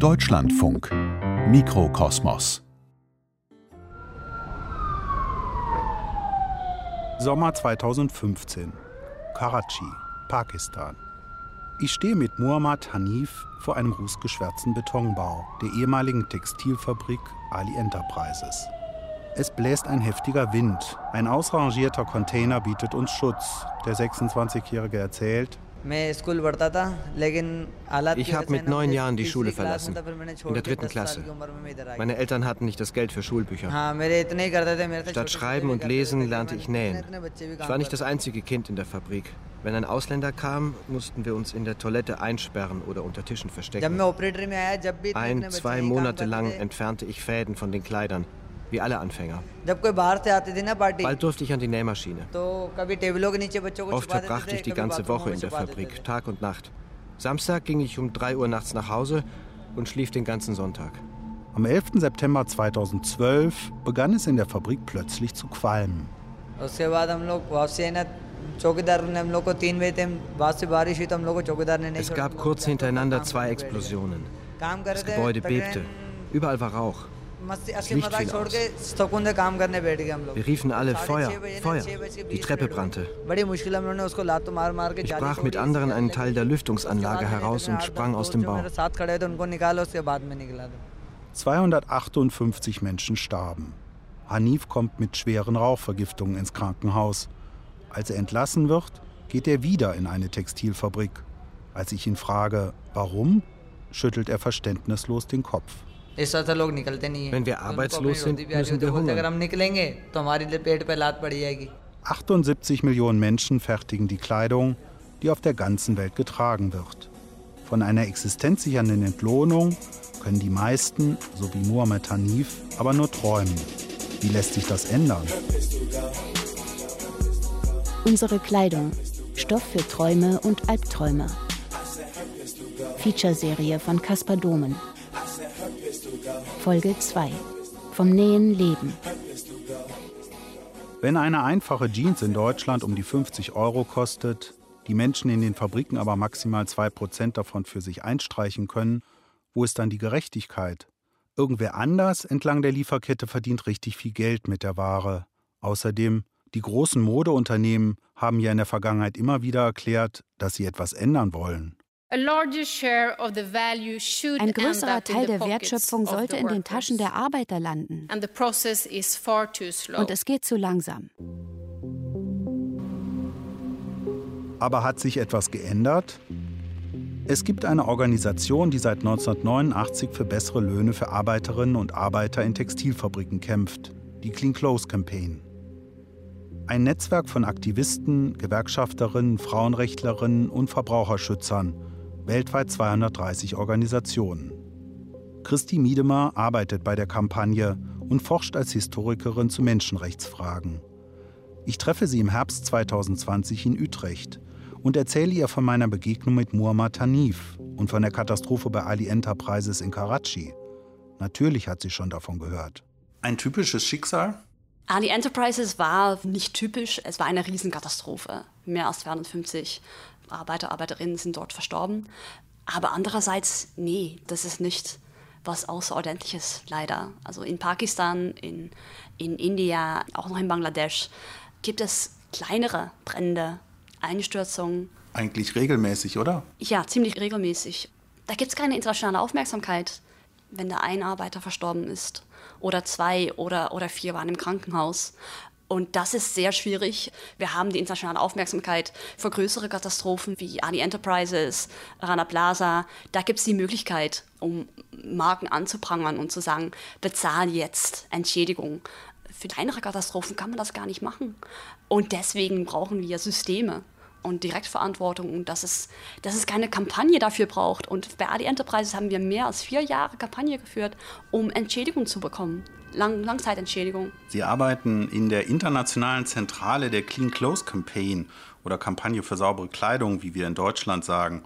Deutschlandfunk Mikrokosmos Sommer 2015 Karachi, Pakistan. Ich stehe mit Muhammad Hanif vor einem rußgeschwärzten Betonbau der ehemaligen Textilfabrik Ali Enterprises. Es bläst ein heftiger Wind. Ein ausrangierter Container bietet uns Schutz. Der 26-Jährige erzählt, ich habe mit neun Jahren die Schule verlassen, in der dritten Klasse. Meine Eltern hatten nicht das Geld für Schulbücher. Statt Schreiben und Lesen lernte ich Nähen. Ich war nicht das einzige Kind in der Fabrik. Wenn ein Ausländer kam, mussten wir uns in der Toilette einsperren oder unter Tischen verstecken. Ein, zwei Monate lang entfernte ich Fäden von den Kleidern. Wie alle Anfänger. Bald durfte ich an die Nähmaschine. Oft verbrachte ich die ganze Woche in der Fabrik, Tag und Nacht. Samstag ging ich um 3 Uhr nachts nach Hause und schlief den ganzen Sonntag. Am 11. September 2012 begann es in der Fabrik plötzlich zu qualmen. Es gab kurz hintereinander zwei Explosionen. Das Gebäude bebte. Überall war Rauch. Wir riefen alle Feuer, Feuer. Die Treppe brannte. Ich brach mit anderen einen Teil der Lüftungsanlage heraus und sprang aus dem Bau. 258 Menschen starben. Hanif kommt mit schweren Rauchvergiftungen ins Krankenhaus. Als er entlassen wird, geht er wieder in eine Textilfabrik. Als ich ihn frage, warum, schüttelt er verständnislos den Kopf. Wenn wir arbeitslos sind, müssen wir hungern. 78 Millionen Menschen fertigen die Kleidung, die auf der ganzen Welt getragen wird. Von einer existenzsichernden Entlohnung können die meisten, so wie Muhammad Hanif, aber nur träumen. Wie lässt sich das ändern? Unsere Kleidung. Stoff für Träume und Albträume. Featureserie von Caspar Domen. Folge 2. Vom Nähen leben. Wenn eine einfache Jeans in Deutschland um die 50 Euro kostet, die Menschen in den Fabriken aber maximal 2% davon für sich einstreichen können, wo ist dann die Gerechtigkeit? Irgendwer anders entlang der Lieferkette verdient richtig viel Geld mit der Ware. Außerdem, die großen Modeunternehmen haben ja in der Vergangenheit immer wieder erklärt, dass sie etwas ändern wollen. Ein größerer Teil der Wertschöpfung sollte in den Taschen der Arbeiter landen. Und es geht zu langsam. Aber hat sich etwas geändert? Es gibt eine Organisation, die seit 1989 für bessere Löhne für Arbeiterinnen und Arbeiter in Textilfabriken kämpft, die Clean Clothes Campaign. Ein Netzwerk von Aktivisten, Gewerkschafterinnen, Frauenrechtlerinnen und Verbraucherschützern – weltweit 230 Organisationen. Christi Miedemer arbeitet bei der Kampagne und forscht als Historikerin zu Menschenrechtsfragen. Ich treffe sie im Herbst 2020 in Utrecht und erzähle ihr von meiner Begegnung mit Muammar Hanif und von der Katastrophe bei Ali Enterprises in Karachi. Natürlich hat sie schon davon gehört. Ein typisches Schicksal? Ali Enterprises war nicht typisch, es war eine Riesenkatastrophe. Mehr als 250 Arbeiter, Arbeiterinnen sind dort verstorben. Aber andererseits, nee, das ist nicht was Außerordentliches, leider. Also in Pakistan, in, in India, auch noch in Bangladesch gibt es kleinere Brände, Einstürzungen. Eigentlich regelmäßig, oder? Ja, ziemlich regelmäßig. Da gibt es keine internationale Aufmerksamkeit, wenn da ein Arbeiter verstorben ist oder zwei oder, oder vier waren im Krankenhaus. Und das ist sehr schwierig. Wir haben die internationale Aufmerksamkeit für größere Katastrophen wie Ali Enterprises, Rana Plaza. Da gibt es die Möglichkeit, um Marken anzuprangern und zu sagen, bezahl jetzt Entschädigung. Für kleinere Katastrophen kann man das gar nicht machen. Und deswegen brauchen wir Systeme und Direktverantwortung und dass es, dass es keine Kampagne dafür braucht. Und bei Ali Enterprises haben wir mehr als vier Jahre Kampagne geführt, um Entschädigung zu bekommen. Lang Langzeitentschädigung. Sie arbeiten in der internationalen Zentrale der Clean Clothes Campaign oder Kampagne für saubere Kleidung, wie wir in Deutschland sagen.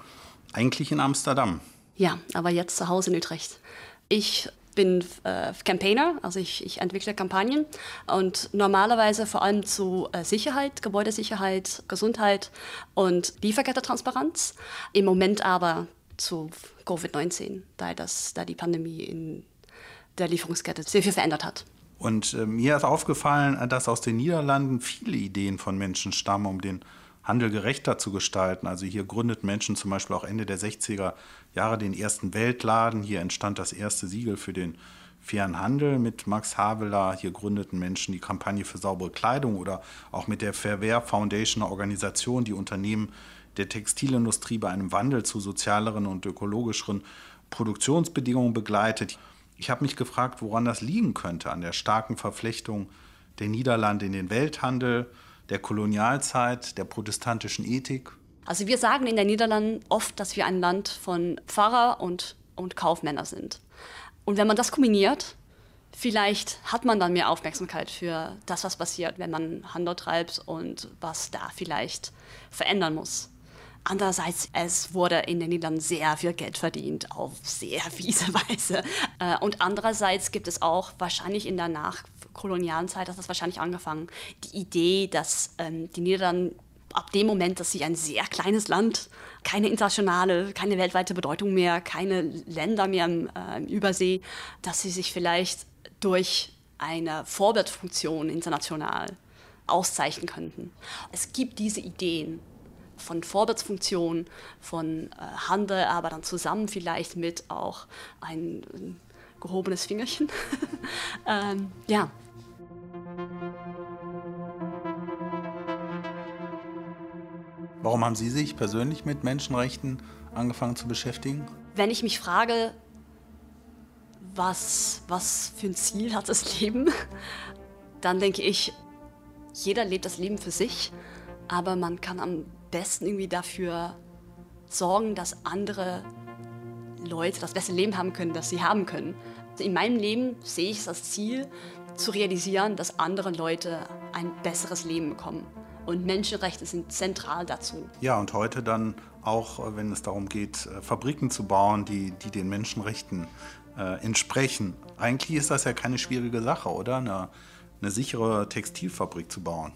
Eigentlich in Amsterdam. Ja, aber jetzt zu Hause in Utrecht. Ich bin äh, Campaigner, also ich, ich, entwickle Kampagnen und normalerweise vor allem zu äh, Sicherheit, Gebäudesicherheit, Gesundheit und Lieferkettetransparenz. Im Moment aber zu Covid-19, da, da die Pandemie in der Lieferungskette sehr viel verändert hat. Und äh, mir ist aufgefallen, dass aus den Niederlanden viele Ideen von Menschen stammen, um den Handel gerechter zu gestalten. Also hier gründeten Menschen zum Beispiel auch Ende der 60er Jahre den ersten Weltladen. Hier entstand das erste Siegel für den fairen Handel mit Max Havelaar. Hier gründeten Menschen die Kampagne für saubere Kleidung oder auch mit der Fairwear Foundation, eine Organisation, die Unternehmen der Textilindustrie bei einem Wandel zu sozialeren und ökologischeren Produktionsbedingungen begleitet. Ich habe mich gefragt, woran das liegen könnte, an der starken Verflechtung der Niederlande in den Welthandel, der Kolonialzeit, der protestantischen Ethik. Also wir sagen in den Niederlanden oft, dass wir ein Land von Pfarrer und, und Kaufmänner sind. Und wenn man das kombiniert, vielleicht hat man dann mehr Aufmerksamkeit für das, was passiert, wenn man Handel treibt und was da vielleicht verändern muss. Andererseits, es wurde in den Niederlanden sehr viel Geld verdient, auf sehr fiese Weise. Äh, und andererseits gibt es auch wahrscheinlich in der nachkolonialen Zeit, hat das wahrscheinlich angefangen, die Idee, dass ähm, die Niederlande ab dem Moment, dass sie ein sehr kleines Land, keine internationale, keine weltweite Bedeutung mehr, keine Länder mehr im, äh, im Übersee, dass sie sich vielleicht durch eine Vorbildfunktion international auszeichnen könnten. Es gibt diese Ideen von Vorwärtsfunktion, von äh, Handel, aber dann zusammen vielleicht mit auch ein, ein gehobenes Fingerchen. ähm, ja. Warum haben Sie sich persönlich mit Menschenrechten angefangen zu beschäftigen? Wenn ich mich frage, was, was für ein Ziel hat das Leben, dann denke ich, jeder lebt das Leben für sich, aber man kann am besten irgendwie dafür sorgen, dass andere Leute das beste Leben haben können, das sie haben können. In meinem Leben sehe ich es als Ziel, zu realisieren, dass andere Leute ein besseres Leben bekommen. Und Menschenrechte sind zentral dazu. Ja, und heute dann auch, wenn es darum geht, äh, Fabriken zu bauen, die, die den Menschenrechten äh, entsprechen. Eigentlich ist das ja keine schwierige Sache, oder? Eine, eine sichere Textilfabrik zu bauen.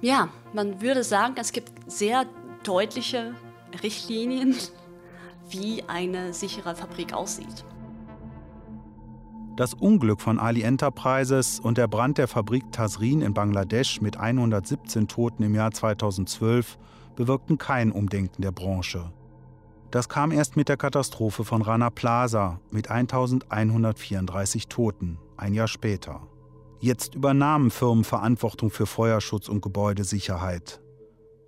Ja, man würde sagen, es gibt sehr deutliche Richtlinien, wie eine sichere Fabrik aussieht. Das Unglück von Ali Enterprises und der Brand der Fabrik Tasrin in Bangladesch mit 117 Toten im Jahr 2012 bewirkten kein Umdenken der Branche. Das kam erst mit der Katastrophe von Rana Plaza mit 1134 Toten, ein Jahr später. Jetzt übernahmen Firmen Verantwortung für Feuerschutz und Gebäudesicherheit.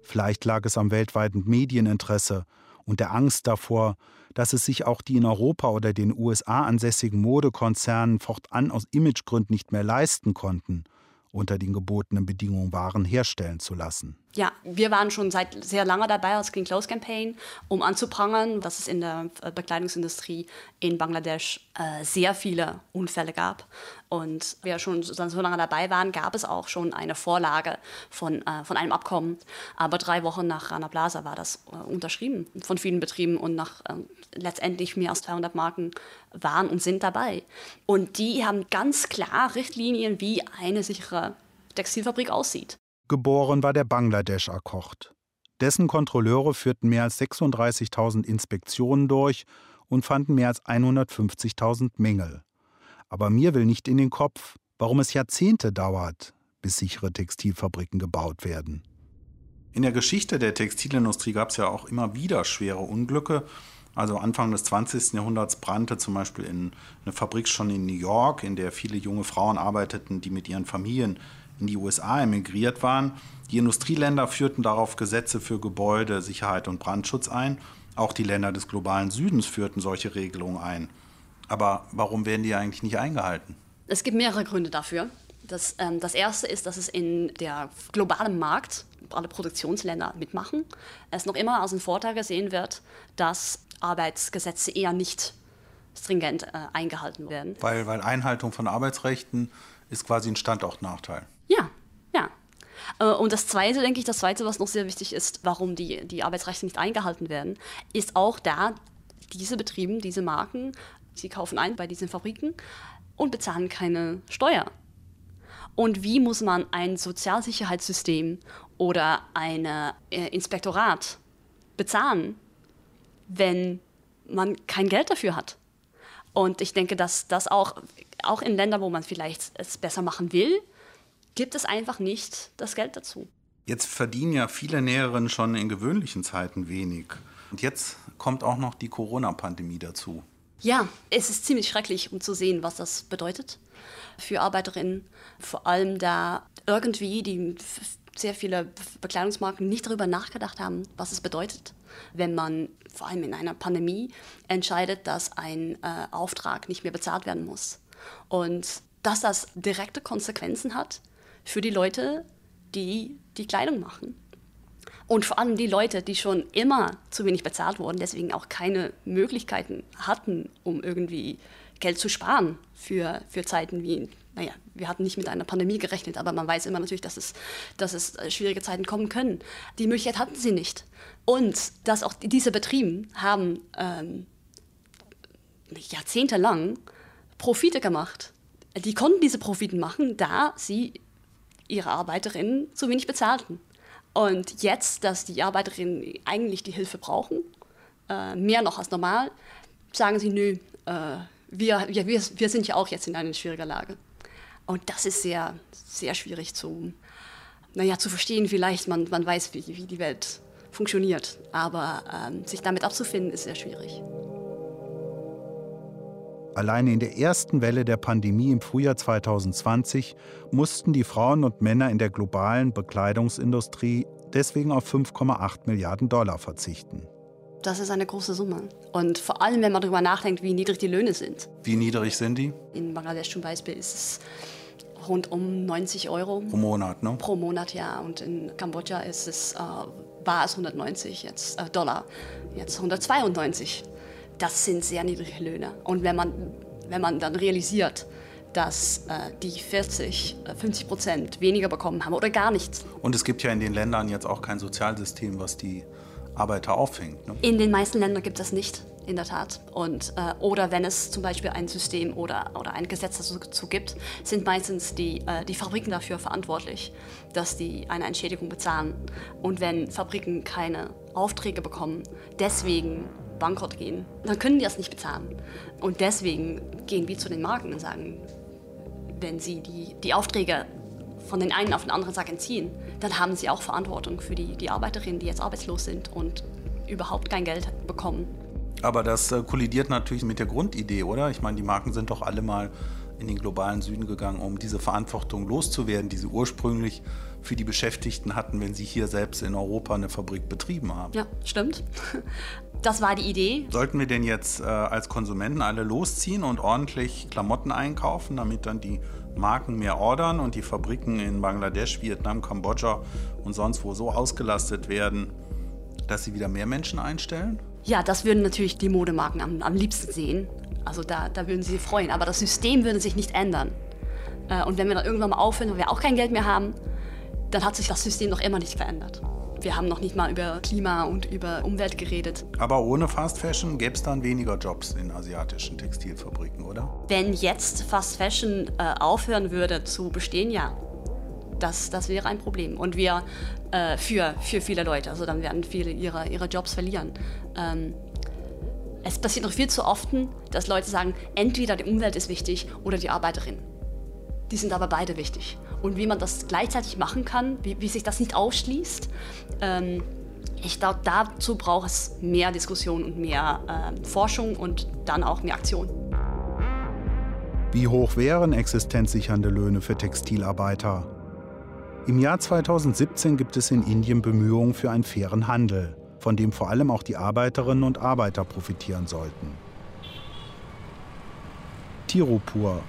Vielleicht lag es am weltweiten Medieninteresse und der Angst davor, dass es sich auch die in Europa oder den USA ansässigen Modekonzernen fortan aus Imagegründen nicht mehr leisten konnten, unter den gebotenen Bedingungen Waren herstellen zu lassen. Ja, wir waren schon seit sehr langer dabei als Clean Clothes Campaign, um anzuprangern, dass es in der äh, Bekleidungsindustrie in Bangladesch äh, sehr viele Unfälle gab. Und wir schon so lange dabei waren, gab es auch schon eine Vorlage von, äh, von einem Abkommen. Aber drei Wochen nach Rana Plaza war das äh, unterschrieben von vielen Betrieben und nach äh, letztendlich mehr als 200 Marken waren und sind dabei. Und die haben ganz klar Richtlinien, wie eine sichere Textilfabrik aussieht. Geboren war der Bangladesch-Akkord. Dessen Kontrolleure führten mehr als 36.000 Inspektionen durch und fanden mehr als 150.000 Mängel. Aber mir will nicht in den Kopf, warum es Jahrzehnte dauert, bis sichere Textilfabriken gebaut werden. In der Geschichte der Textilindustrie gab es ja auch immer wieder schwere Unglücke. Also Anfang des 20. Jahrhunderts brannte zum Beispiel in eine Fabrik schon in New York, in der viele junge Frauen arbeiteten, die mit ihren Familien in die USA emigriert waren. Die Industrieländer führten darauf Gesetze für Gebäude, Sicherheit und Brandschutz ein. Auch die Länder des globalen Südens führten solche Regelungen ein. Aber warum werden die eigentlich nicht eingehalten? Es gibt mehrere Gründe dafür. Das, ähm, das erste ist, dass es in der globalen Markt alle Produktionsländer mitmachen, es noch immer als ein Vorteil gesehen wird, dass Arbeitsgesetze eher nicht stringent äh, eingehalten werden. Weil, weil Einhaltung von Arbeitsrechten ist quasi ein Standortnachteil. Ja, ja. Äh, und das Zweite, denke ich, das Zweite, was noch sehr wichtig ist, warum die, die Arbeitsrechte nicht eingehalten werden, ist auch da, diese Betriebe, diese Marken, sie kaufen ein bei diesen Fabriken und bezahlen keine Steuer. Und wie muss man ein Sozialsicherheitssystem oder ein äh, Inspektorat bezahlen, wenn man kein Geld dafür hat. Und ich denke, dass das auch, auch in Ländern, wo man vielleicht es besser machen will, gibt es einfach nicht das Geld dazu. Jetzt verdienen ja viele Näherinnen schon in gewöhnlichen Zeiten wenig. Und jetzt kommt auch noch die Corona-Pandemie dazu. Ja, es ist ziemlich schrecklich, um zu sehen, was das bedeutet für Arbeiterinnen. Vor allem da irgendwie die sehr viele Bekleidungsmarken nicht darüber nachgedacht haben, was es bedeutet, wenn man vor allem in einer Pandemie entscheidet, dass ein äh, Auftrag nicht mehr bezahlt werden muss. Und dass das direkte Konsequenzen hat für die Leute, die die Kleidung machen. Und vor allem die Leute, die schon immer zu wenig bezahlt wurden, deswegen auch keine Möglichkeiten hatten, um irgendwie Geld zu sparen für, für Zeiten wie, naja, wir hatten nicht mit einer Pandemie gerechnet, aber man weiß immer natürlich, dass es, dass es äh, schwierige Zeiten kommen können. Die Möglichkeit hatten sie nicht. Und dass auch diese Betriebe haben ähm, jahrzehntelang Profite gemacht. Die konnten diese Profite machen, da sie ihre Arbeiterinnen zu wenig bezahlten. Und jetzt, dass die Arbeiterinnen eigentlich die Hilfe brauchen, äh, mehr noch als normal, sagen sie, nö, äh, wir, wir, wir sind ja auch jetzt in einer schwierigen Lage. Und das ist sehr, sehr schwierig zu, naja, zu verstehen. Vielleicht, man, man weiß, wie, wie die Welt funktioniert, aber ähm, sich damit abzufinden, ist sehr schwierig. Alleine in der ersten Welle der Pandemie im Frühjahr 2020 mussten die Frauen und Männer in der globalen Bekleidungsindustrie deswegen auf 5,8 Milliarden Dollar verzichten. Das ist eine große Summe. Und vor allem, wenn man darüber nachdenkt, wie niedrig die Löhne sind. Wie niedrig sind die? In Bangladesch zum Beispiel ist es rund um 90 Euro. Pro Monat, ne? Pro Monat, ja. Und in Kambodscha ist es, äh, war es 190 jetzt, äh, Dollar, jetzt 192 das sind sehr niedrige Löhne. Und wenn man, wenn man dann realisiert, dass äh, die 40, 50 äh, Prozent weniger bekommen haben oder gar nichts. Und es gibt ja in den Ländern jetzt auch kein Sozialsystem, was die Arbeiter auffängt. Ne? In den meisten Ländern gibt es nicht, in der Tat. Und, äh, oder wenn es zum Beispiel ein System oder, oder ein Gesetz dazu gibt, sind meistens die, äh, die Fabriken dafür verantwortlich, dass die eine Entschädigung bezahlen. Und wenn Fabriken keine Aufträge bekommen, deswegen bankrott gehen, dann können die das nicht bezahlen. Und deswegen gehen wir zu den Marken und sagen, wenn sie die, die Aufträge von den einen auf den anderen Tag entziehen, dann haben sie auch Verantwortung für die, die Arbeiterinnen, die jetzt arbeitslos sind und überhaupt kein Geld bekommen. Aber das äh, kollidiert natürlich mit der Grundidee, oder? Ich meine, die Marken sind doch alle mal in den globalen Süden gegangen, um diese Verantwortung loszuwerden, die sie ursprünglich für die Beschäftigten hatten, wenn sie hier selbst in Europa eine Fabrik betrieben haben. Ja, stimmt. Das war die Idee. Sollten wir denn jetzt äh, als Konsumenten alle losziehen und ordentlich Klamotten einkaufen, damit dann die Marken mehr ordern und die Fabriken in Bangladesch, Vietnam, Kambodscha und sonst wo so ausgelastet werden, dass sie wieder mehr Menschen einstellen? Ja, das würden natürlich die Modemarken am, am liebsten sehen. Also da, da würden sie sich freuen. Aber das System würde sich nicht ändern. Äh, und wenn wir dann irgendwann mal aufhören, weil wir auch kein Geld mehr haben, dann hat sich das System noch immer nicht verändert. Wir haben noch nicht mal über Klima und über Umwelt geredet. Aber ohne Fast Fashion gäbe es dann weniger Jobs in asiatischen Textilfabriken, oder? Wenn jetzt Fast Fashion äh, aufhören würde zu bestehen, ja. Das, das wäre ein Problem. Und wir äh, für, für viele Leute, also dann werden viele ihre, ihre Jobs verlieren. Ähm, es passiert noch viel zu oft, dass Leute sagen, entweder die Umwelt ist wichtig oder die Arbeiterin. Die sind aber beide wichtig und wie man das gleichzeitig machen kann, wie, wie sich das nicht ausschließt. Ähm, ich glaube, dazu braucht es mehr Diskussion und mehr äh, Forschung und dann auch mehr Aktion. Wie hoch wären existenzsichernde Löhne für Textilarbeiter? Im Jahr 2017 gibt es in Indien Bemühungen für einen fairen Handel, von dem vor allem auch die Arbeiterinnen und Arbeiter profitieren sollten. Tirupur,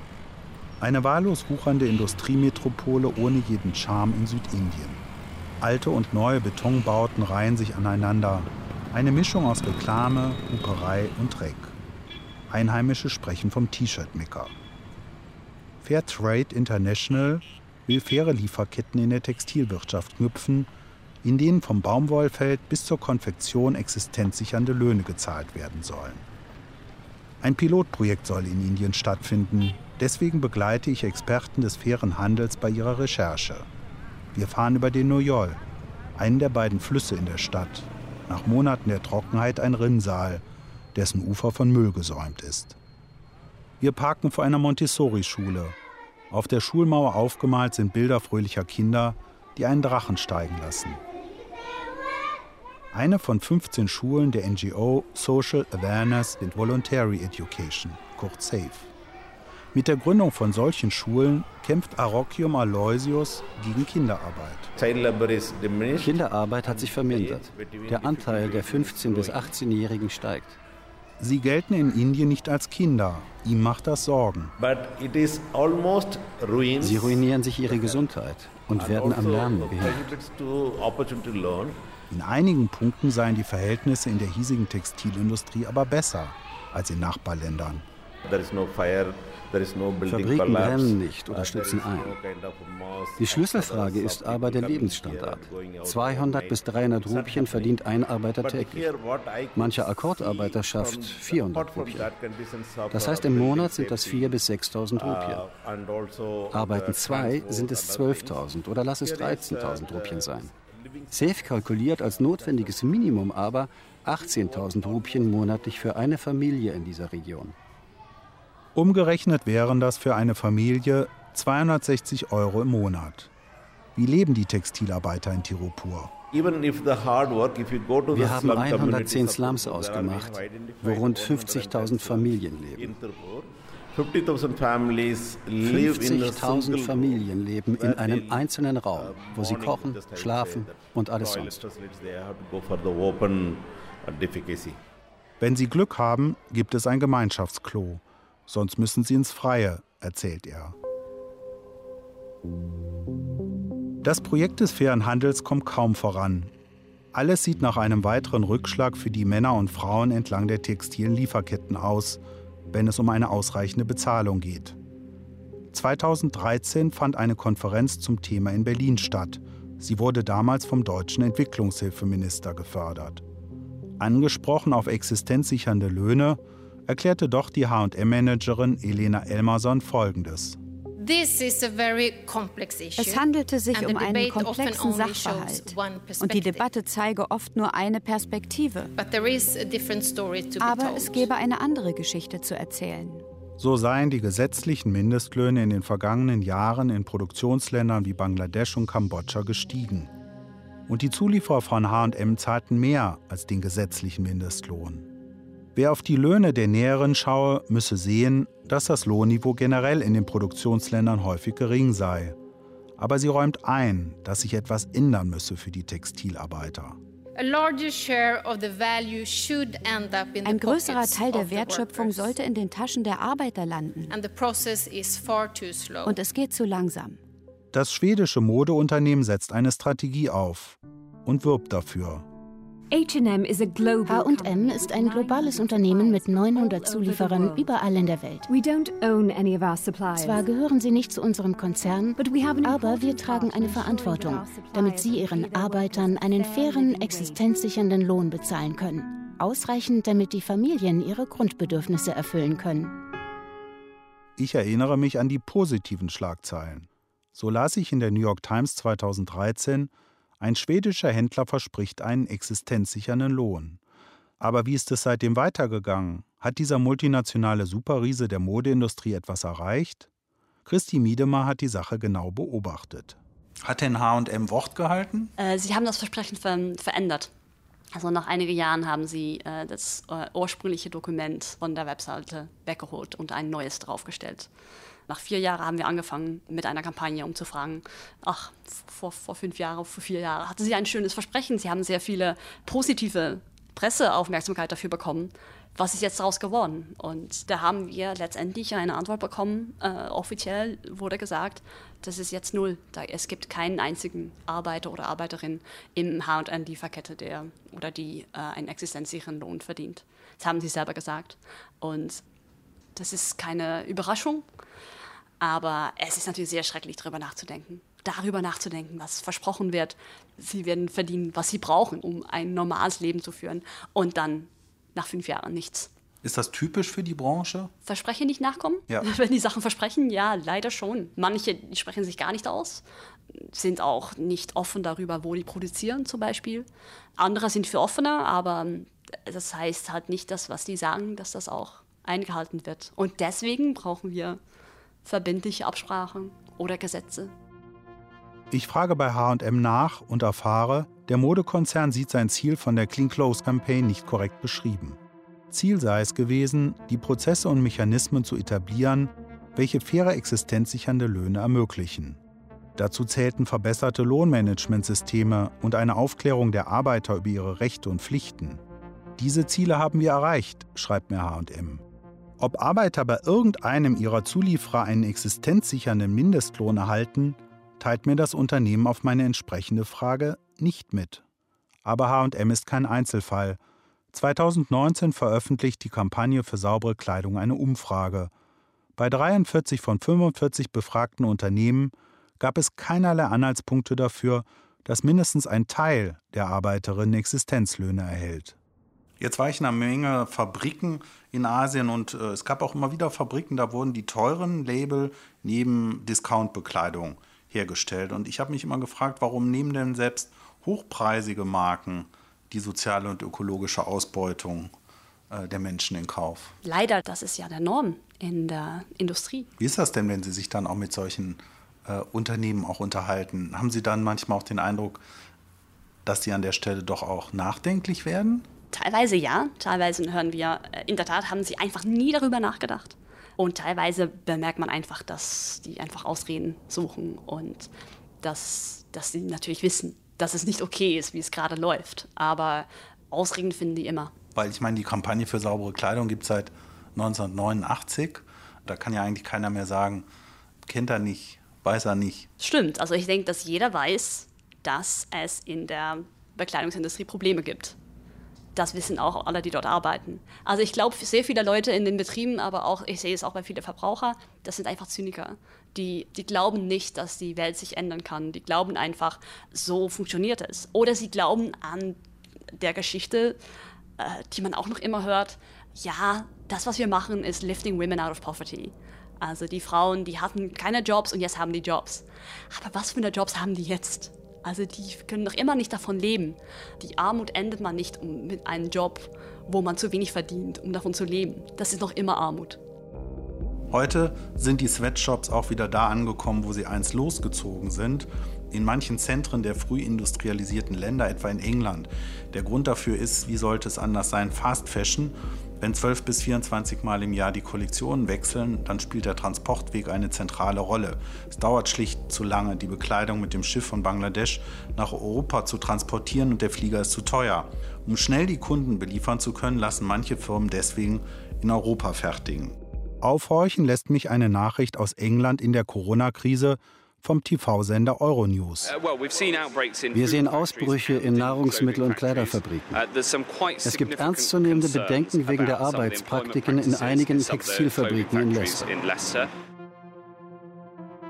eine wahllos wuchernde Industriemetropole ohne jeden Charme in Südindien. Alte und neue Betonbauten reihen sich aneinander. Eine Mischung aus Reklame, Huperei und Dreck. Einheimische sprechen vom T-Shirt-Micker. Fair Trade International will faire Lieferketten in der Textilwirtschaft knüpfen, in denen vom Baumwollfeld bis zur Konfektion existenzsichernde Löhne gezahlt werden sollen. Ein Pilotprojekt soll in Indien stattfinden, Deswegen begleite ich Experten des fairen Handels bei ihrer Recherche. Wir fahren über den Noyol, einen der beiden Flüsse in der Stadt. Nach Monaten der Trockenheit ein Rinnsal, dessen Ufer von Müll gesäumt ist. Wir parken vor einer Montessori-Schule. Auf der Schulmauer aufgemalt sind Bilder fröhlicher Kinder, die einen Drachen steigen lassen. Eine von 15 Schulen der NGO Social Awareness and Voluntary Education, kurz SAFE. Mit der Gründung von solchen Schulen kämpft Arokium Aloysius gegen Kinderarbeit. Kinderarbeit hat sich vermindert. Der Anteil der 15- bis 18-Jährigen steigt. Sie gelten in Indien nicht als Kinder. Ihm macht das Sorgen. Sie ruinieren sich ihre Gesundheit und werden am Lernen behindert. In einigen Punkten seien die Verhältnisse in der hiesigen Textilindustrie aber besser als in Nachbarländern. Fabriken brennen nicht oder stürzen ein. Die Schlüsselfrage ist aber der Lebensstandard. 200 bis 300 Rupien verdient ein Arbeiter täglich. Mancher Akkordarbeiter schafft 400 Rupien. Das heißt, im Monat sind das 4.000 bis 6.000 Rupien. Arbeiten zwei, sind es 12.000 oder lass es 13.000 Rupien sein. SAFE kalkuliert als notwendiges Minimum aber 18.000 Rupien monatlich für eine Familie in dieser Region. Umgerechnet wären das für eine Familie 260 Euro im Monat. Wie leben die Textilarbeiter in Tirupur? Wir haben 110 Slums ausgemacht, wo rund 50.000 Familien leben. 50.000 Familien leben in einem einzelnen Raum, wo sie kochen, schlafen und alles sonst. Wenn sie Glück haben, gibt es ein Gemeinschaftsklo sonst müssen sie ins Freie, erzählt er. Das Projekt des fairen Handels kommt kaum voran. Alles sieht nach einem weiteren Rückschlag für die Männer und Frauen entlang der textilen Lieferketten aus, wenn es um eine ausreichende Bezahlung geht. 2013 fand eine Konferenz zum Thema in Berlin statt. Sie wurde damals vom deutschen Entwicklungshilfeminister gefördert. Angesprochen auf existenzsichernde Löhne erklärte doch die HM-Managerin Elena Elmerson Folgendes. Es handelte sich um einen komplexen Sachverhalt und die Debatte zeige oft nur eine Perspektive. Aber es gäbe eine andere Geschichte zu erzählen. So seien die gesetzlichen Mindestlöhne in den vergangenen Jahren in Produktionsländern wie Bangladesch und Kambodscha gestiegen. Und die Zulieferer von HM zahlten mehr als den gesetzlichen Mindestlohn. Wer auf die Löhne der Näheren schaue, müsse sehen, dass das Lohnniveau generell in den Produktionsländern häufig gering sei. Aber sie räumt ein, dass sich etwas ändern müsse für die Textilarbeiter. Ein größerer Teil der Wertschöpfung sollte in den Taschen der Arbeiter landen. Und es geht zu langsam. Das schwedische Modeunternehmen setzt eine Strategie auf und wirbt dafür. H&M ist ein globales Unternehmen mit 900 Zulieferern überall in der Welt. Zwar gehören sie nicht zu unserem Konzern, aber wir tragen eine Verantwortung, damit sie ihren Arbeitern einen fairen, existenzsichernden Lohn bezahlen können. Ausreichend, damit die Familien ihre Grundbedürfnisse erfüllen können. Ich erinnere mich an die positiven Schlagzeilen. So las ich in der New York Times 2013, ein schwedischer Händler verspricht einen existenzsichernden Lohn. Aber wie ist es seitdem weitergegangen? Hat dieser multinationale Superriese der Modeindustrie etwas erreicht? Christi Miedemar hat die Sache genau beobachtet. Hat denn H&M Wort gehalten? Äh, sie haben das Versprechen ver verändert. Also nach einigen Jahren haben sie äh, das äh, ursprüngliche Dokument von der Webseite weggeholt und ein neues draufgestellt. Nach vier Jahren haben wir angefangen mit einer Kampagne, um zu fragen, ach, vor, vor fünf Jahren, vor vier Jahren hatten Sie ein schönes Versprechen. Sie haben sehr viele positive Presseaufmerksamkeit dafür bekommen. Was ist jetzt daraus geworden? Und da haben wir letztendlich eine Antwort bekommen. Äh, offiziell wurde gesagt, das ist jetzt null. Da, es gibt keinen einzigen Arbeiter oder Arbeiterin im H&N-Lieferkette, der oder die äh, einen existenzsicheren Lohn verdient. Das haben sie selber gesagt. Und das ist keine Überraschung. Aber es ist natürlich sehr schrecklich, darüber nachzudenken. Darüber nachzudenken, was versprochen wird. Sie werden verdienen, was sie brauchen, um ein normales Leben zu führen. Und dann nach fünf Jahren nichts. Ist das typisch für die Branche? Versprechen nicht nachkommen? Ja. Wenn die Sachen versprechen, ja, leider schon. Manche sprechen sich gar nicht aus, sind auch nicht offen darüber, wo die produzieren zum Beispiel. Andere sind für offener, aber das heißt halt nicht, dass was die sagen, dass das auch eingehalten wird. Und deswegen brauchen wir verbindliche Absprachen oder Gesetze. Ich frage bei HM nach und erfahre, der Modekonzern sieht sein Ziel von der Clean Clothes Campaign nicht korrekt beschrieben. Ziel sei es gewesen, die Prozesse und Mechanismen zu etablieren, welche faire existenzsichernde Löhne ermöglichen. Dazu zählten verbesserte Lohnmanagementsysteme und eine Aufklärung der Arbeiter über ihre Rechte und Pflichten. Diese Ziele haben wir erreicht, schreibt mir HM. Ob Arbeiter bei irgendeinem ihrer Zulieferer einen existenzsichernden Mindestlohn erhalten, teilt mir das Unternehmen auf meine entsprechende Frage nicht mit. Aber HM ist kein Einzelfall. 2019 veröffentlicht die Kampagne für saubere Kleidung eine Umfrage. Bei 43 von 45 befragten Unternehmen gab es keinerlei Anhaltspunkte dafür, dass mindestens ein Teil der Arbeiterinnen Existenzlöhne erhält. Jetzt war ich in einer Menge Fabriken in Asien und äh, es gab auch immer wieder Fabriken, da wurden die teuren Label neben Discountbekleidung hergestellt. Und ich habe mich immer gefragt, warum nehmen denn selbst hochpreisige Marken die soziale und ökologische Ausbeutung äh, der Menschen in Kauf? Leider, das ist ja der Norm in der Industrie. Wie ist das denn, wenn Sie sich dann auch mit solchen äh, Unternehmen auch unterhalten? Haben Sie dann manchmal auch den Eindruck, dass die an der Stelle doch auch nachdenklich werden? Teilweise ja, teilweise hören wir, äh, in der Tat haben sie einfach nie darüber nachgedacht. Und teilweise bemerkt man einfach, dass die einfach Ausreden suchen und dass, dass sie natürlich wissen, dass es nicht okay ist, wie es gerade läuft. Aber Ausreden finden die immer. Weil ich meine, die Kampagne für saubere Kleidung gibt es seit 1989. Da kann ja eigentlich keiner mehr sagen, kennt er nicht, weiß er nicht. Stimmt, also ich denke, dass jeder weiß, dass es in der Bekleidungsindustrie Probleme gibt das wissen auch alle, die dort arbeiten. Also ich glaube, sehr viele Leute in den Betrieben, aber auch, ich sehe es auch bei vielen Verbrauchern, das sind einfach Zyniker. Die, die glauben nicht, dass die Welt sich ändern kann. Die glauben einfach, so funktioniert es. Oder sie glauben an der Geschichte, äh, die man auch noch immer hört, ja, das, was wir machen, ist lifting women out of poverty. Also die Frauen, die hatten keine Jobs und jetzt haben die Jobs. Aber was für eine Jobs haben die jetzt? Also die können noch immer nicht davon leben. Die Armut endet man nicht mit einem Job, wo man zu wenig verdient, um davon zu leben. Das ist noch immer Armut. Heute sind die Sweatshops auch wieder da angekommen, wo sie einst losgezogen sind. In manchen Zentren der früh industrialisierten Länder, etwa in England. Der Grund dafür ist, wie sollte es anders sein, Fast Fashion wenn 12 bis 24 Mal im Jahr die Kollektionen wechseln, dann spielt der Transportweg eine zentrale Rolle. Es dauert schlicht zu lange, die Bekleidung mit dem Schiff von Bangladesch nach Europa zu transportieren und der Flieger ist zu teuer. Um schnell die Kunden beliefern zu können, lassen manche Firmen deswegen in Europa fertigen. Aufhorchen lässt mich eine Nachricht aus England in der Corona-Krise, vom TV-Sender Euronews. Uh, Wir sehen Ausbrüche in Nahrungsmittel- und Kleiderfabriken. Uh, es gibt ernstzunehmende Bedenken wegen der Arbeitspraktiken in einigen Textilfabriken in Leicester.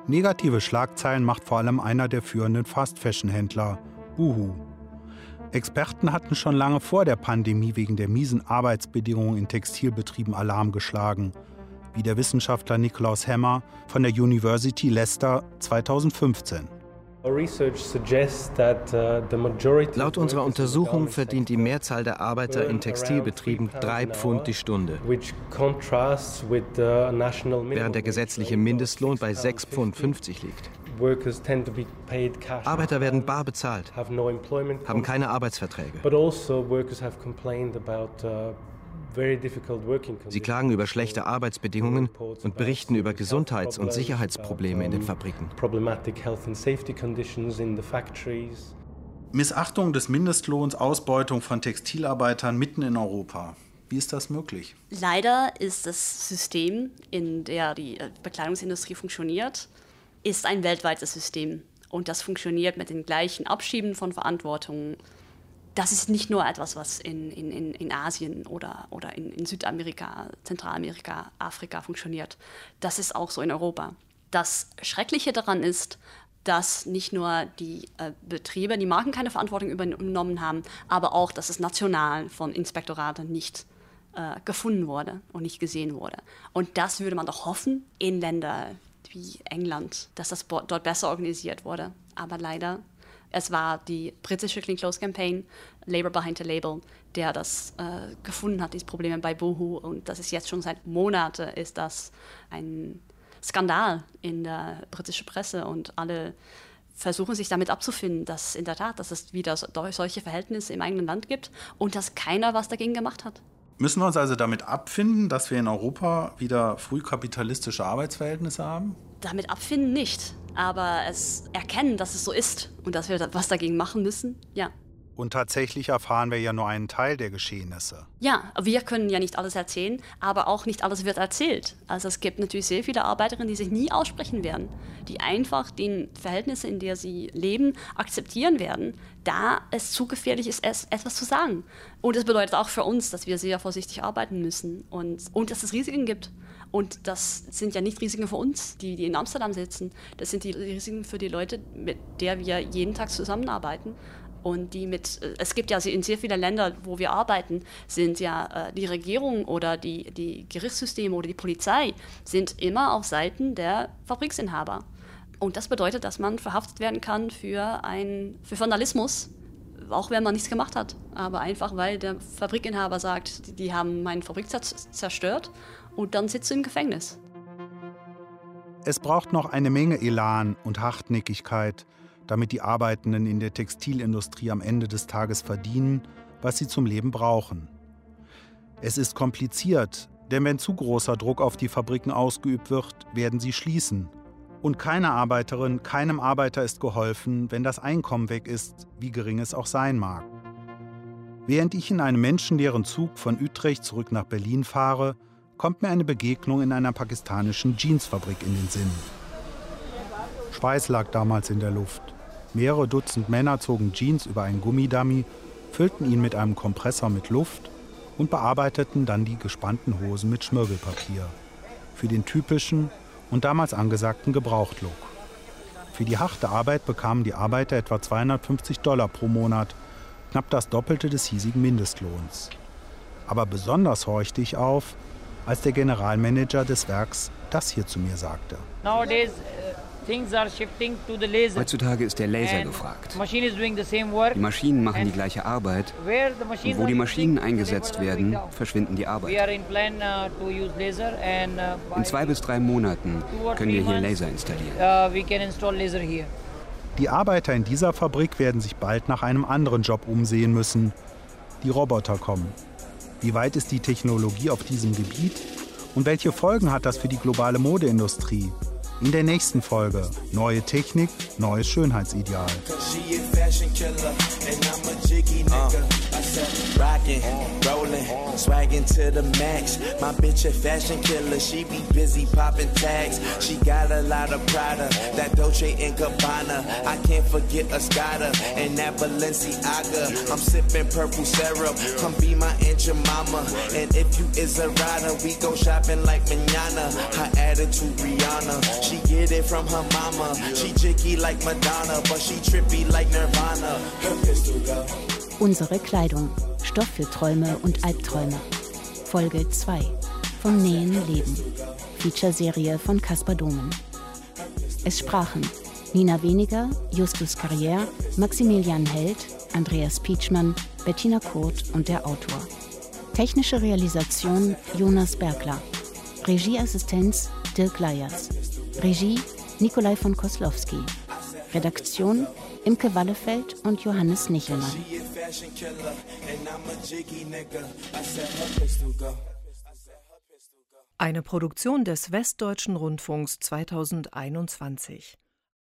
Negative Schlagzeilen macht vor allem einer der führenden Fast-Fashion-Händler, Boohoo. Experten hatten schon lange vor der Pandemie wegen der miesen Arbeitsbedingungen in Textilbetrieben Alarm geschlagen wie der Wissenschaftler Nikolaus Hemmer von der University Leicester 2015. Uh, Laut unserer Untersuchung verdient die Mehrzahl der Arbeiter in Textilbetrieben drei Pfund die Stunde, während der gesetzliche Mindestlohn bei 6,50 Pfund liegt. Arbeiter werden bar bezahlt, haben keine Arbeitsverträge. Sie klagen über schlechte Arbeitsbedingungen und berichten über Gesundheits- und Sicherheitsprobleme in den Fabriken. Missachtung des Mindestlohns, Ausbeutung von Textilarbeitern mitten in Europa. Wie ist das möglich? Leider ist das System, in dem die äh, Bekleidungsindustrie funktioniert, ist ein weltweites System. Und das funktioniert mit den gleichen Abschieben von Verantwortung das ist nicht nur etwas, was in, in, in Asien oder, oder in, in Südamerika, Zentralamerika, Afrika funktioniert. Das ist auch so in Europa. Das Schreckliche daran ist, dass nicht nur die äh, Betriebe, die Marken keine Verantwortung übernommen haben, aber auch, dass es national von Inspektoraten nicht äh, gefunden wurde und nicht gesehen wurde. Und das würde man doch hoffen in Ländern wie England, dass das dort besser organisiert wurde. Aber leider Es war die britische Clean Clothes Campaign, Labour Behind the Label, der das äh, gefunden hat, diese Probleme bei Boohoo. Und das ist jetzt schon seit Monaten ist das ein Skandal in der britischen Presse und alle versuchen sich damit abzufinden, dass in der Tat, dass es wieder solche Verhältnisse im eigenen Land gibt und dass keiner was dagegen gemacht hat. Müssen wir uns also damit abfinden, dass wir in Europa wieder frühkapitalistische Arbeitsverhältnisse haben? Damit abfinden nicht, aber es erkennen, dass es so ist und dass wir was dagegen machen müssen, ja. Und tatsächlich erfahren wir ja nur einen Teil der Geschehnisse. Ja, wir können ja nicht alles erzählen, aber auch nicht alles wird erzählt. Also es gibt natürlich sehr viele Arbeiterinnen, die sich nie aussprechen werden, die einfach den Verhältnissen, in der sie leben, akzeptieren werden, da es zu gefährlich ist, etwas zu sagen. Und das bedeutet auch für uns, dass wir sehr vorsichtig arbeiten müssen und, und dass es Risiken gibt. Und das sind ja nicht Risiken für uns, die, die in Amsterdam sitzen. Das sind die Risiken für die Leute, mit der wir jeden Tag zusammenarbeiten und die mit, es gibt ja in sehr vielen Ländern, wo wir arbeiten, sind ja äh, die Regierung oder die, die Gerichtssysteme oder die Polizei sind immer auf Seiten der Fabriksinhaber. Und das bedeutet, dass man verhaftet werden kann für, ein, für Vandalismus, auch wenn man nichts gemacht hat. Aber einfach, weil der Fabrikinhaber sagt, die, haben meine Fabrik zerstört und dann sitzt du im Gefängnis. Es braucht noch eine Menge Elan und Hartnäckigkeit, damit die Arbeitenden in der Textilindustrie am Ende des Tages verdienen, was sie zum Leben brauchen. Es ist kompliziert, denn wenn zu großer Druck auf die Fabriken ausgeübt wird, werden sie schließen. Und keine Arbeiterin, keinem Arbeiter ist geholfen, wenn das Einkommen weg ist, wie gering es auch sein mag. Während ich in einem menschenleeren Zug von Utrecht zurück nach Berlin fahre, kommt mir eine Begegnung in einer pakistanischen Jeansfabrik in den Sinn. Schweiß lag damals in der Luft. Mehrere Dutzend Männer zogen Jeans über einen Gummidummy, füllten ihn mit einem Kompressor mit Luft und bearbeiteten dann die gespannten Hosen mit Schmirgelpapier. Für den typischen und damals angesagten Gebrauchtlook. Für die harte Arbeit bekamen die Arbeiter etwa 250 Dollar pro Monat, knapp das Doppelte des hiesigen Mindestlohns. Aber besonders horchte ich auf, als der Generalmanager des Werks das hier zu mir sagte. Nowadays, Heutzutage ist der Laser gefragt. Die Maschinen machen die gleiche Arbeit. Und wo die Maschinen eingesetzt werden, verschwinden die Arbeiter. Uh, uh, in zwei bis drei Monaten können wir hier Laser installieren. Uh, die Arbeiter in dieser Fabrik werden sich bald nach einem anderen Job umsehen müssen. Die Roboter kommen. Wie weit ist die Technologie auf diesem Gebiet? Und welche Folgen hat das für die globale Modeindustrie? In der nächsten Folge neue Technik, neues Schönheitsideal. Rockin', rollin', swaggin' to the max. My bitch a fashion killer, she be busy popping tags. She got a lot of Prada, that Dolce and Gabbana. I can't forget Escada and that Balenciaga. I'm sipping purple syrup, come be my aunt mama. And if you is a rider, we go shopping like manana. Her attitude Rihanna, she get it from her mama. She jicky like Madonna, but she trippy like Nirvana. Her pistol go. Unsere Kleidung. Stoff für Träume und Albträume. Folge 2. Vom Nähen leben. Feature-Serie von Caspar Domen. Es sprachen Nina Weniger, Justus Carrière, Maximilian Held, Andreas Pietschmann, Bettina Kurt und der Autor. Technische Realisation Jonas Bergler. Regieassistenz Dirk Leyers. Regie Nikolai von Koslowski. Redaktion Imke Wallefeld und Johannes Nichelmann. Eine Produktion des Westdeutschen Rundfunks 2021.